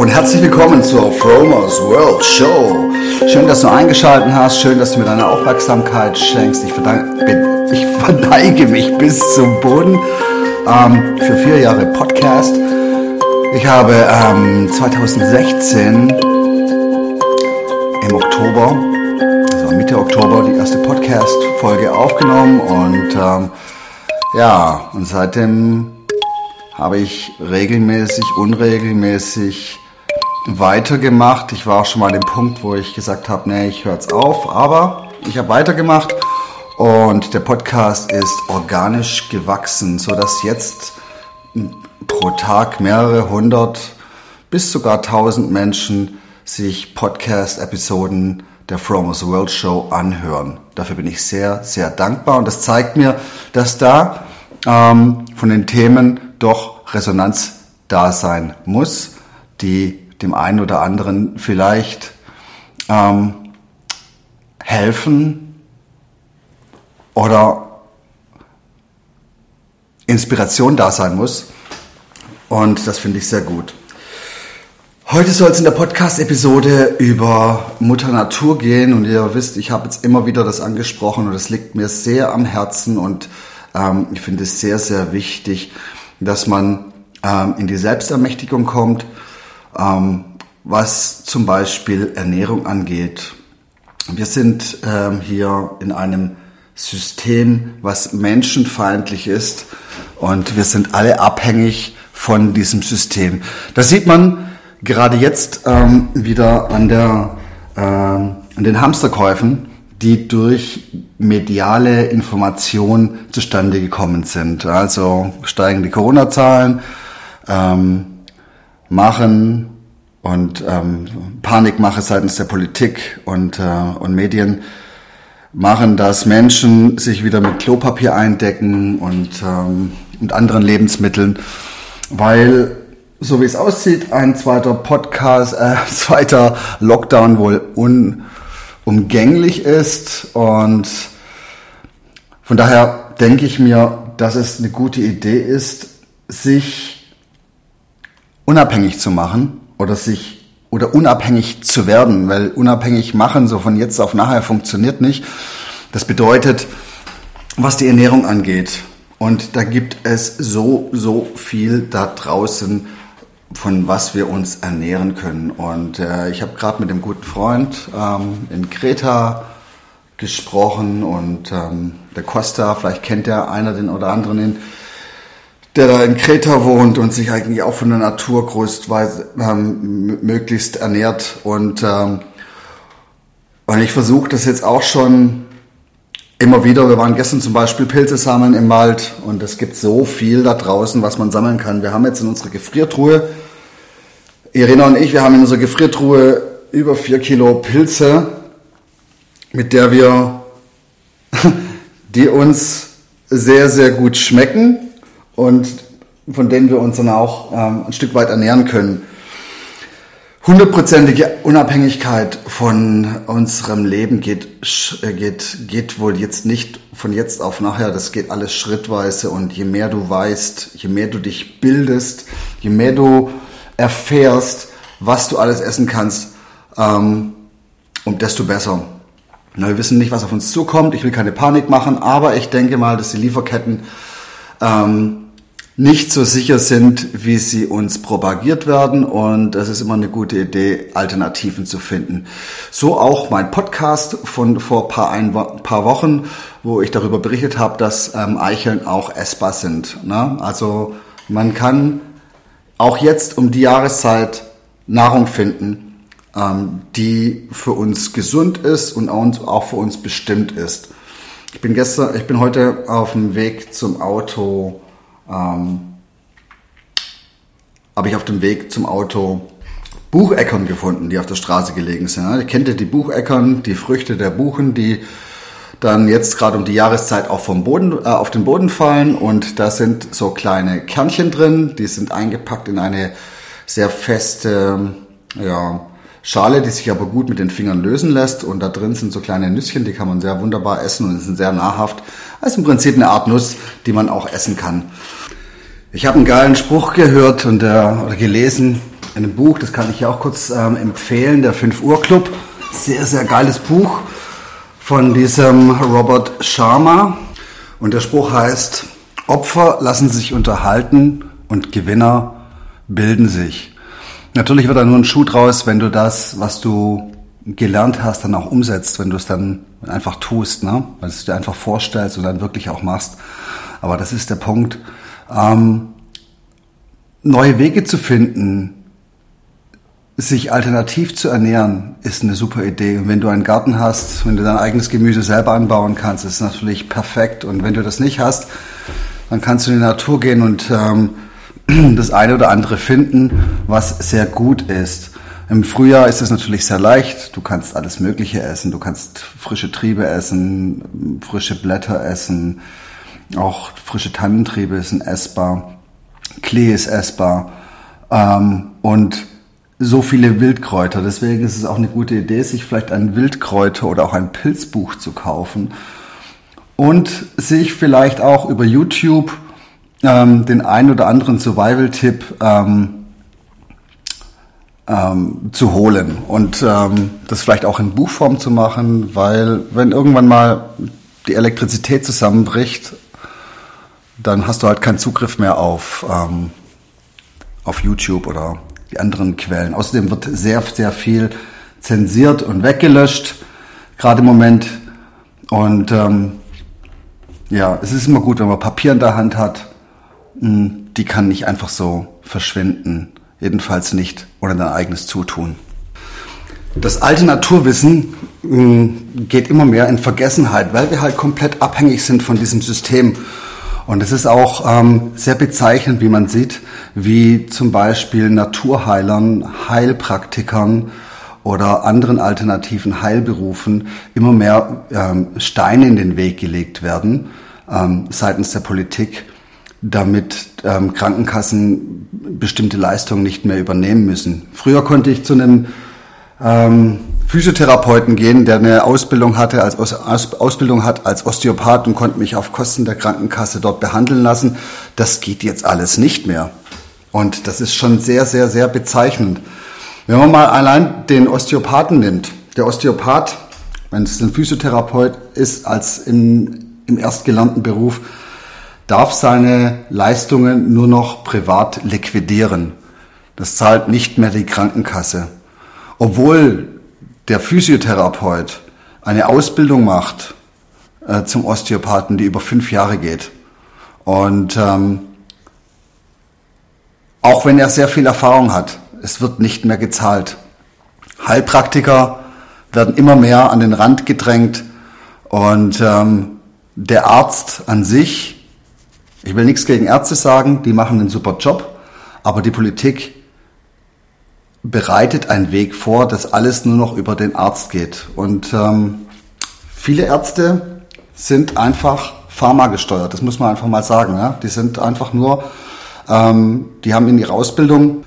und herzlich willkommen zur Fromers World Show. Schön, dass du eingeschaltet hast, schön, dass du mir deine Aufmerksamkeit schenkst. Ich, ich verneige mich bis zum Boden ähm, für vier Jahre Podcast. Ich habe ähm, 2016 im Oktober, also Mitte Oktober, die erste Podcast-Folge aufgenommen und ähm, ja, und seitdem habe ich regelmäßig, unregelmäßig weitergemacht. Ich war auch schon mal an dem Punkt, wo ich gesagt habe, nee, ich höre jetzt auf, aber ich habe weitergemacht und der Podcast ist organisch gewachsen, so dass jetzt pro Tag mehrere hundert bis sogar tausend Menschen sich Podcast-Episoden der From Us World Show anhören. Dafür bin ich sehr, sehr dankbar und das zeigt mir, dass da ähm, von den Themen doch Resonanz da sein muss, die dem einen oder anderen vielleicht ähm, helfen oder Inspiration da sein muss. Und das finde ich sehr gut. Heute soll es in der Podcast-Episode über Mutter Natur gehen und ihr wisst, ich habe jetzt immer wieder das angesprochen und es liegt mir sehr am Herzen und ähm, ich finde es sehr, sehr wichtig, dass man ähm, in die Selbstermächtigung kommt, ähm, was zum Beispiel Ernährung angeht. Wir sind ähm, hier in einem System, was menschenfeindlich ist und wir sind alle abhängig von diesem System. Das sieht man gerade jetzt ähm, wieder an, der, äh, an den Hamsterkäufen die durch mediale Information zustande gekommen sind. Also steigen die Corona-Zahlen, ähm, machen und ähm, Panikmache seitens der Politik und, äh, und Medien machen, dass Menschen sich wieder mit Klopapier eindecken und, ähm, und anderen Lebensmitteln, weil so wie es aussieht, ein zweiter Podcast, äh, zweiter Lockdown wohl un umgänglich ist. Und von daher denke ich mir, dass es eine gute Idee ist, sich unabhängig zu machen oder sich oder unabhängig zu werden, weil unabhängig machen so von jetzt auf nachher funktioniert nicht. Das bedeutet, was die Ernährung angeht. Und da gibt es so, so viel da draußen, von was wir uns ernähren können. Und äh, ich habe gerade mit einem guten Freund ähm, in Kreta gesprochen und ähm, der Costa, vielleicht kennt der einer den oder anderen, den, der da in Kreta wohnt und sich eigentlich auch von der Natur größtweise ähm, möglichst ernährt. Und, ähm, und ich versuche das jetzt auch schon immer wieder. Wir waren gestern zum Beispiel Pilze sammeln im Wald und es gibt so viel da draußen, was man sammeln kann. Wir haben jetzt in unserer Gefriertruhe, Irina und ich, wir haben in unserer Gefriertruhe über vier Kilo Pilze, mit der wir, die uns sehr, sehr gut schmecken und von denen wir uns dann auch ähm, ein Stück weit ernähren können. Hundertprozentige Unabhängigkeit von unserem Leben geht, äh, geht, geht wohl jetzt nicht von jetzt auf nachher, das geht alles schrittweise und je mehr du weißt, je mehr du dich bildest, je mehr du erfährst, was du alles essen kannst, ähm, um desto besser. Na, wir wissen nicht, was auf uns zukommt, ich will keine Panik machen, aber ich denke mal, dass die Lieferketten ähm, nicht so sicher sind, wie sie uns propagiert werden. Und es ist immer eine gute Idee, Alternativen zu finden. So auch mein Podcast von vor paar, ein, paar Wochen, wo ich darüber berichtet habe, dass ähm, Eicheln auch essbar sind. Ne? Also man kann auch jetzt um die Jahreszeit Nahrung finden, ähm, die für uns gesund ist und auch für uns bestimmt ist. Ich bin gestern, ich bin heute auf dem Weg zum Auto ähm, habe ich auf dem Weg zum Auto Bucheckern gefunden, die auf der Straße gelegen sind. Ihr kennt ja die Bucheckern, die Früchte der Buchen, die dann jetzt gerade um die Jahreszeit auch vom Boden, äh, auf den Boden fallen und da sind so kleine Kernchen drin, die sind eingepackt in eine sehr feste ja, Schale, die sich aber gut mit den Fingern lösen lässt und da drin sind so kleine Nüsschen, die kann man sehr wunderbar essen und sind sehr nahrhaft. Also im Prinzip eine Art Nuss, die man auch essen kann. Ich habe einen geilen Spruch gehört und äh, oder gelesen, einem Buch, das kann ich ja auch kurz ähm, empfehlen, der 5 Uhr Club. Sehr, sehr geiles Buch von diesem Robert Sharma. Und der Spruch heißt, Opfer lassen sich unterhalten und Gewinner bilden sich. Natürlich wird da nur ein Schuh draus, wenn du das, was du gelernt hast, dann auch umsetzt, wenn du es dann einfach tust, ne? weil du es dir einfach vorstellst und dann wirklich auch machst. Aber das ist der Punkt. Ähm, neue Wege zu finden, sich alternativ zu ernähren, ist eine super Idee. Und wenn du einen Garten hast, wenn du dein eigenes Gemüse selber anbauen kannst, ist natürlich perfekt. Und wenn du das nicht hast, dann kannst du in die Natur gehen und ähm, das eine oder andere finden, was sehr gut ist. Im Frühjahr ist es natürlich sehr leicht. Du kannst alles Mögliche essen. Du kannst frische Triebe essen, frische Blätter essen, auch frische Tannentriebe sind essbar, Klee ist essbar. Ähm, und so viele Wildkräuter. Deswegen ist es auch eine gute Idee, sich vielleicht ein Wildkräuter oder auch ein Pilzbuch zu kaufen. Und sich vielleicht auch über YouTube ähm, den ein oder anderen Survival-Tipp ähm, ähm, zu holen und ähm, das vielleicht auch in Buchform zu machen, weil wenn irgendwann mal die Elektrizität zusammenbricht, dann hast du halt keinen Zugriff mehr auf, ähm, auf YouTube oder die anderen Quellen. Außerdem wird sehr, sehr viel zensiert und weggelöscht, gerade im Moment. Und ähm, ja, es ist immer gut, wenn man Papier in der Hand hat. Hm, die kann nicht einfach so verschwinden. Jedenfalls nicht ohne dein eigenes Zutun. Das alte Naturwissen hm, geht immer mehr in Vergessenheit, weil wir halt komplett abhängig sind von diesem System. Und es ist auch ähm, sehr bezeichnend, wie man sieht, wie zum Beispiel Naturheilern, Heilpraktikern oder anderen alternativen Heilberufen immer mehr ähm, Steine in den Weg gelegt werden ähm, seitens der Politik, damit ähm, Krankenkassen bestimmte Leistungen nicht mehr übernehmen müssen. Früher konnte ich zu einem ähm, Physiotherapeuten gehen, der eine Ausbildung hatte als Ausbildung hat als Osteopath und konnte mich auf Kosten der Krankenkasse dort behandeln lassen. Das geht jetzt alles nicht mehr. Und das ist schon sehr, sehr, sehr bezeichnend. Wenn man mal allein den Osteopathen nimmt, der Osteopath, wenn es ein Physiotherapeut ist, als im, im erstgelernten Beruf, darf seine Leistungen nur noch privat liquidieren. Das zahlt nicht mehr die Krankenkasse. Obwohl der Physiotherapeut eine Ausbildung macht äh, zum Osteopathen, die über fünf Jahre geht. Und ähm, auch wenn er sehr viel Erfahrung hat, es wird nicht mehr gezahlt. Heilpraktiker werden immer mehr an den Rand gedrängt und ähm, der Arzt an sich, ich will nichts gegen Ärzte sagen, die machen einen super Job, aber die Politik bereitet einen Weg vor, dass alles nur noch über den Arzt geht. Und ähm, viele Ärzte sind einfach pharmagesteuert, das muss man einfach mal sagen. Ja? Die sind einfach nur, ähm, die haben in ihrer Ausbildung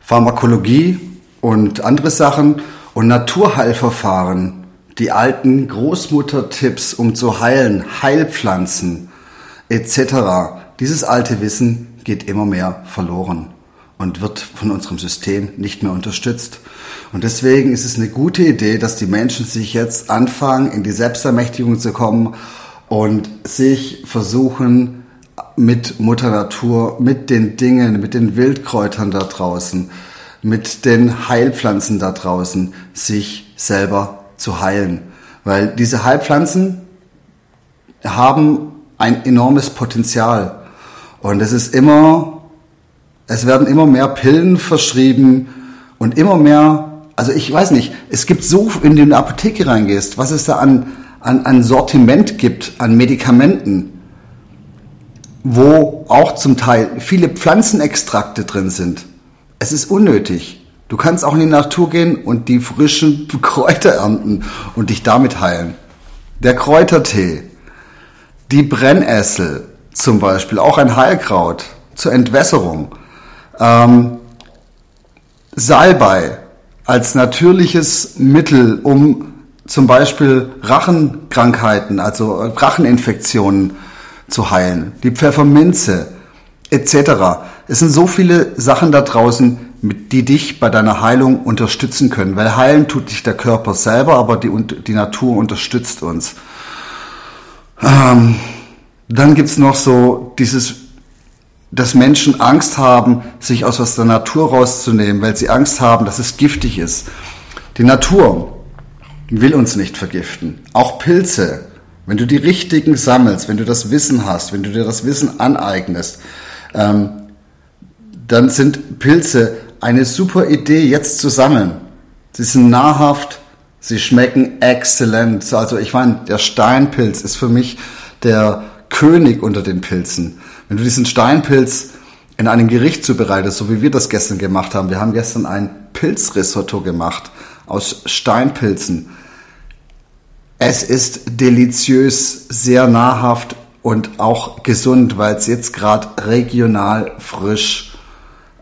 Pharmakologie und andere Sachen und Naturheilverfahren, die alten Großmuttertipps, um zu heilen, Heilpflanzen etc. Dieses alte Wissen geht immer mehr verloren und wird von unserem System nicht mehr unterstützt. Und deswegen ist es eine gute Idee, dass die Menschen sich jetzt anfangen, in die Selbstermächtigung zu kommen und sich versuchen, mit Mutter Natur, mit den Dingen, mit den Wildkräutern da draußen, mit den Heilpflanzen da draußen, sich selber zu heilen. Weil diese Heilpflanzen haben ein enormes Potenzial. Und es ist immer es werden immer mehr Pillen verschrieben und immer mehr, also ich weiß nicht, es gibt so, wenn du in die Apotheke reingehst, was es da an, an, an Sortiment gibt, an Medikamenten, wo auch zum Teil viele Pflanzenextrakte drin sind. Es ist unnötig. Du kannst auch in die Natur gehen und die frischen Kräuter ernten und dich damit heilen. Der Kräutertee, die Brennessel zum Beispiel, auch ein Heilkraut zur Entwässerung. Ähm, Salbei als natürliches Mittel, um zum Beispiel Rachenkrankheiten, also Racheninfektionen zu heilen. Die Pfefferminze etc. Es sind so viele Sachen da draußen, die dich bei deiner Heilung unterstützen können. Weil heilen tut dich der Körper selber, aber die, die Natur unterstützt uns. Ähm, dann gibt's noch so dieses, dass Menschen Angst haben, sich aus was der Natur rauszunehmen, weil sie Angst haben, dass es giftig ist. Die Natur will uns nicht vergiften. Auch Pilze, wenn du die richtigen sammelst, wenn du das Wissen hast, wenn du dir das Wissen aneignest, ähm, dann sind Pilze eine super Idee, jetzt zu sammeln. Sie sind nahrhaft, sie schmecken exzellent. Also ich meine, der Steinpilz ist für mich der König unter den Pilzen. Wenn du diesen Steinpilz in einem Gericht zubereitest, so wie wir das gestern gemacht haben, wir haben gestern ein Pilzrisotto gemacht aus Steinpilzen. Es ist deliziös, sehr nahrhaft und auch gesund, weil es jetzt gerade regional frisch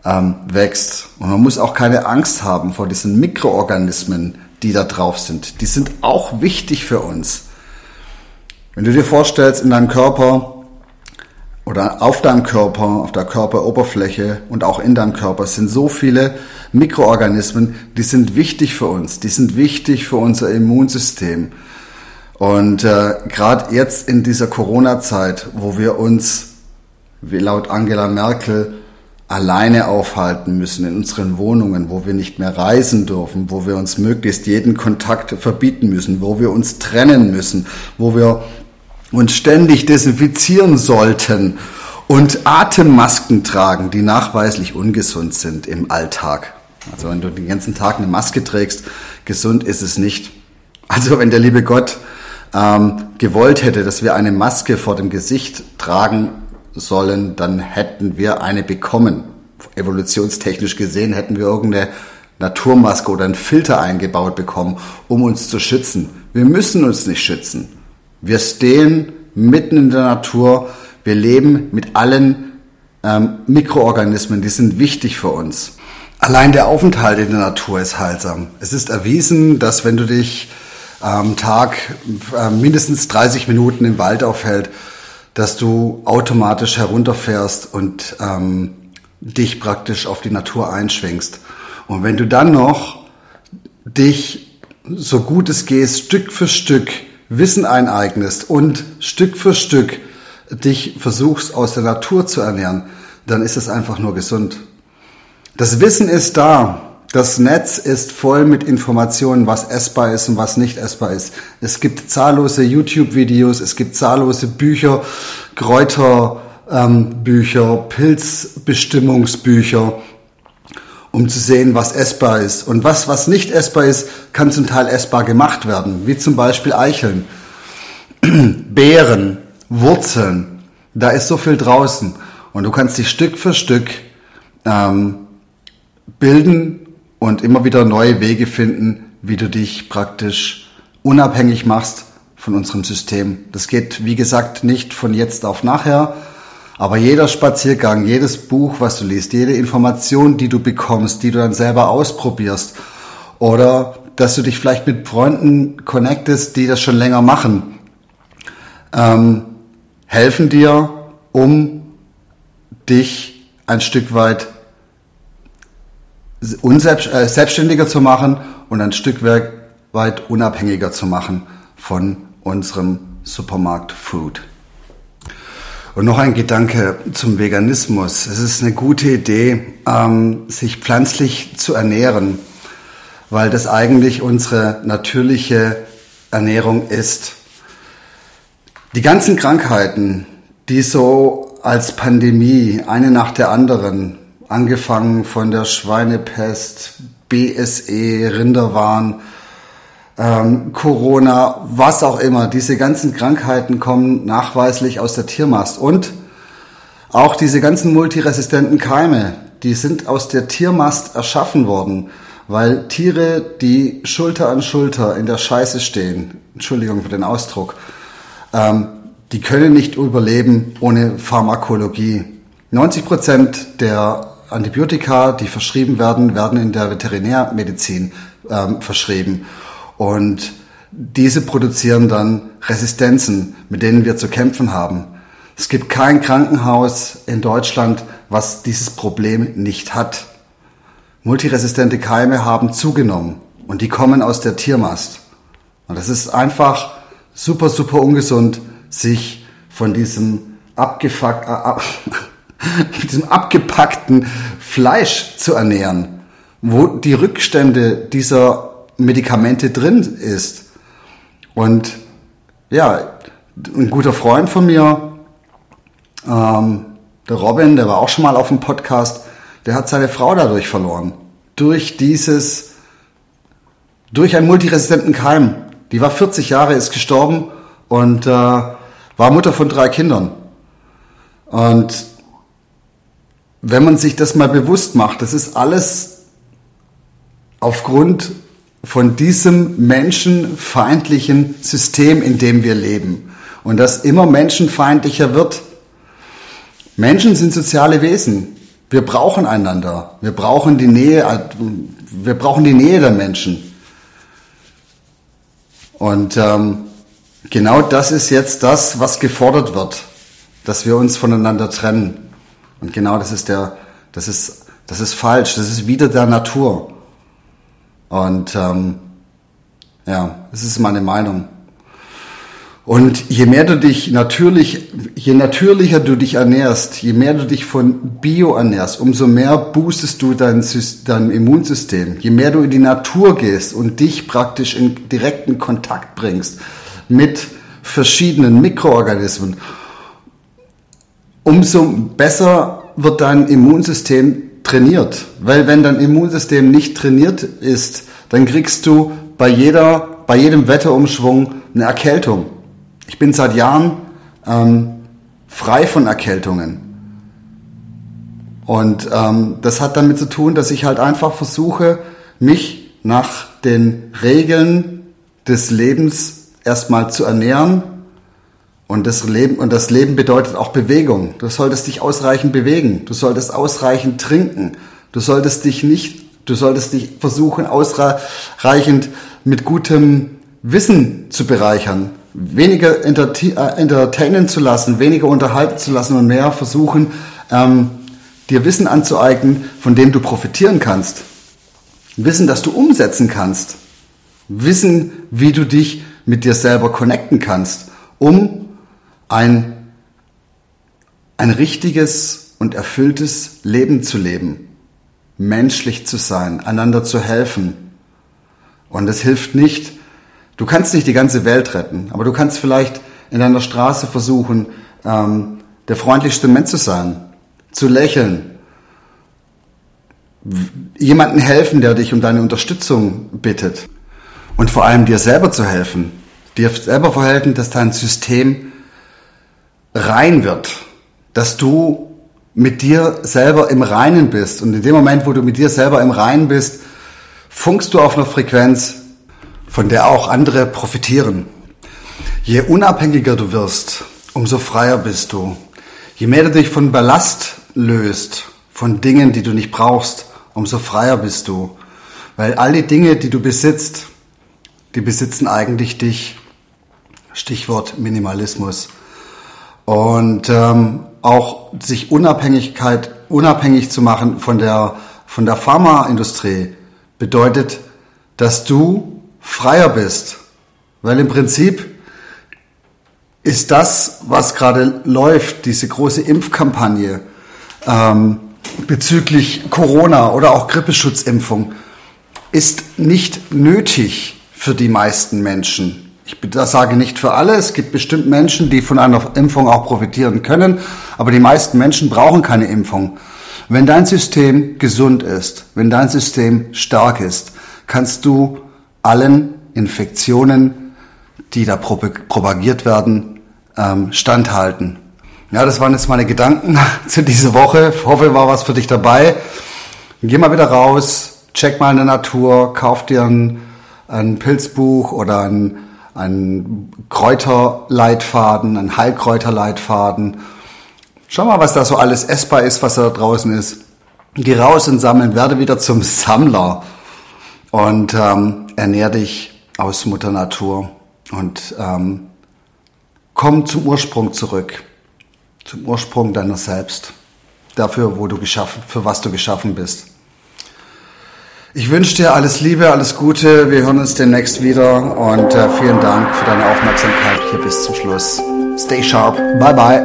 ähm, wächst. Und man muss auch keine Angst haben vor diesen Mikroorganismen, die da drauf sind. Die sind auch wichtig für uns. Wenn du dir vorstellst, in deinem Körper oder auf deinem Körper, auf der Körperoberfläche und auch in deinem Körper sind so viele Mikroorganismen, die sind wichtig für uns, die sind wichtig für unser Immunsystem. Und äh, gerade jetzt in dieser Corona-Zeit, wo wir uns, wie laut Angela Merkel, alleine aufhalten müssen in unseren Wohnungen, wo wir nicht mehr reisen dürfen, wo wir uns möglichst jeden Kontakt verbieten müssen, wo wir uns trennen müssen, wo wir uns ständig desinfizieren sollten und Atemmasken tragen, die nachweislich ungesund sind im Alltag. Also wenn du den ganzen Tag eine Maske trägst, gesund ist es nicht. Also wenn der liebe Gott ähm, gewollt hätte, dass wir eine Maske vor dem Gesicht tragen sollen, dann hätten wir eine bekommen. Evolutionstechnisch gesehen hätten wir irgendeine Naturmaske oder einen Filter eingebaut bekommen, um uns zu schützen. Wir müssen uns nicht schützen. Wir stehen mitten in der Natur. Wir leben mit allen ähm, Mikroorganismen, die sind wichtig für uns. Allein der Aufenthalt in der Natur ist heilsam. Es ist erwiesen, dass wenn du dich am Tag äh, mindestens 30 Minuten im Wald aufhält, dass du automatisch herunterfährst und ähm, dich praktisch auf die Natur einschwingst. Und wenn du dann noch dich so gut es geht Stück für Stück Wissen eineignest und Stück für Stück dich versuchst aus der Natur zu ernähren, dann ist es einfach nur gesund. Das Wissen ist da. Das Netz ist voll mit Informationen, was essbar ist und was nicht essbar ist. Es gibt zahllose YouTube-Videos, es gibt zahllose Bücher, Kräuterbücher, ähm, Pilzbestimmungsbücher, um zu sehen, was essbar ist. Und was, was nicht essbar ist, kann zum Teil essbar gemacht werden, wie zum Beispiel Eicheln, Beeren, Wurzeln. Da ist so viel draußen. Und du kannst dich Stück für Stück ähm, bilden und immer wieder neue Wege finden, wie du dich praktisch unabhängig machst von unserem System. Das geht, wie gesagt, nicht von jetzt auf nachher, aber jeder Spaziergang, jedes Buch, was du liest, jede Information, die du bekommst, die du dann selber ausprobierst oder dass du dich vielleicht mit Freunden connectest, die das schon länger machen, ähm, helfen dir, um dich ein Stück weit unselbst, äh, selbstständiger zu machen und ein Stück weit unabhängiger zu machen von unserem Supermarkt Food. Und noch ein Gedanke zum Veganismus. Es ist eine gute Idee, ähm, sich pflanzlich zu ernähren, weil das eigentlich unsere natürliche Ernährung ist. Die ganzen Krankheiten, die so als Pandemie eine nach der anderen angefangen von der Schweinepest, BSE, Rinderwahn, ähm, Corona, was auch immer. Diese ganzen Krankheiten kommen nachweislich aus der Tiermast. Und auch diese ganzen multiresistenten Keime, die sind aus der Tiermast erschaffen worden, weil Tiere, die Schulter an Schulter in der Scheiße stehen, Entschuldigung für den Ausdruck, ähm, die können nicht überleben ohne Pharmakologie. 90 Prozent der Antibiotika, die verschrieben werden, werden in der Veterinärmedizin ähm, verschrieben. Und diese produzieren dann Resistenzen, mit denen wir zu kämpfen haben. Es gibt kein Krankenhaus in Deutschland, was dieses Problem nicht hat. Multiresistente Keime haben zugenommen und die kommen aus der Tiermast. Und das ist einfach super, super ungesund, sich von diesem, abgefuck, äh, diesem abgepackten Fleisch zu ernähren, wo die Rückstände dieser Medikamente drin ist. Und ja, ein guter Freund von mir, ähm, der Robin, der war auch schon mal auf dem Podcast, der hat seine Frau dadurch verloren. Durch dieses, durch einen multiresistenten Keim. Die war 40 Jahre, ist gestorben und äh, war Mutter von drei Kindern. Und wenn man sich das mal bewusst macht, das ist alles aufgrund von diesem menschenfeindlichen System, in dem wir leben. Und das immer menschenfeindlicher wird. Menschen sind soziale Wesen. Wir brauchen einander. Wir brauchen die Nähe, wir brauchen die Nähe der Menschen. Und ähm, genau das ist jetzt das, was gefordert wird, dass wir uns voneinander trennen. Und genau das ist der, das ist, das ist falsch. Das ist wieder der Natur. Und ähm, ja, das ist meine Meinung. Und je mehr du dich natürlich, je natürlicher du dich ernährst, je mehr du dich von Bio ernährst, umso mehr boostest du dein, dein Immunsystem. Je mehr du in die Natur gehst und dich praktisch in direkten Kontakt bringst mit verschiedenen Mikroorganismen, umso besser wird dein Immunsystem trainiert. Weil wenn dein Immunsystem nicht trainiert ist, dann kriegst du bei jeder, bei jedem Wetterumschwung eine Erkältung. Ich bin seit Jahren ähm, frei von Erkältungen. Und ähm, das hat damit zu tun, dass ich halt einfach versuche, mich nach den Regeln des Lebens erstmal zu ernähren. Und das Leben, und das Leben bedeutet auch Bewegung. Du solltest dich ausreichend bewegen. Du solltest ausreichend trinken. Du solltest dich nicht, du solltest dich versuchen, ausreichend mit gutem Wissen zu bereichern weniger äh, entertainen zu lassen, weniger unterhalten zu lassen und mehr versuchen, ähm, dir Wissen anzueignen, von dem du profitieren kannst. Wissen, das du umsetzen kannst. Wissen, wie du dich mit dir selber connecten kannst, um ein, ein richtiges und erfülltes Leben zu leben. Menschlich zu sein, einander zu helfen. Und es hilft nicht, Du kannst nicht die ganze Welt retten, aber du kannst vielleicht in deiner Straße versuchen, ähm, der freundlichste Mensch zu sein, zu lächeln, jemanden helfen, der dich um deine Unterstützung bittet und vor allem dir selber zu helfen, dir selber verhelfen, dass dein System rein wird, dass du mit dir selber im Reinen bist und in dem Moment, wo du mit dir selber im Reinen bist, funkst du auf einer Frequenz, von der auch andere profitieren. Je unabhängiger du wirst, umso freier bist du. Je mehr du dich von Ballast löst, von Dingen, die du nicht brauchst, umso freier bist du. Weil all die Dinge, die du besitzt, die besitzen eigentlich dich. Stichwort Minimalismus. Und ähm, auch sich Unabhängigkeit, unabhängig zu machen von der, von der Pharmaindustrie bedeutet, dass du freier bist. Weil im Prinzip ist das, was gerade läuft, diese große Impfkampagne ähm, bezüglich Corona oder auch Grippeschutzimpfung, ist nicht nötig für die meisten Menschen. Ich sage nicht für alle. Es gibt bestimmt Menschen, die von einer Impfung auch profitieren können, aber die meisten Menschen brauchen keine Impfung. Wenn dein System gesund ist, wenn dein System stark ist, kannst du allen Infektionen, die da propagiert werden, ähm, standhalten. Ja, das waren jetzt meine Gedanken zu dieser Woche. Ich hoffe, war was für dich dabei. Geh mal wieder raus, check mal in der Natur, kauf dir ein, ein Pilzbuch oder ein, ein Kräuterleitfaden, ein Heilkräuterleitfaden. Schau mal, was da so alles essbar ist, was da draußen ist. Geh raus und sammeln, werde wieder zum Sammler und ähm, ernähr dich aus Mutter Natur und ähm, komm zum Ursprung zurück. zum Ursprung deiner selbst, dafür, wo du geschaffen, für was du geschaffen bist. Ich wünsche dir alles Liebe, alles Gute. Wir hören uns demnächst wieder und äh, vielen Dank für deine Aufmerksamkeit hier bis zum Schluss. Stay sharp. Bye bye.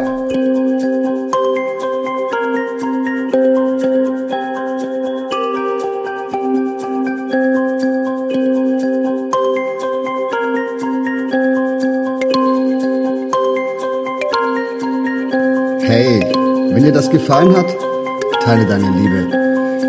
Hey, wenn dir das gefallen hat, teile deine Liebe.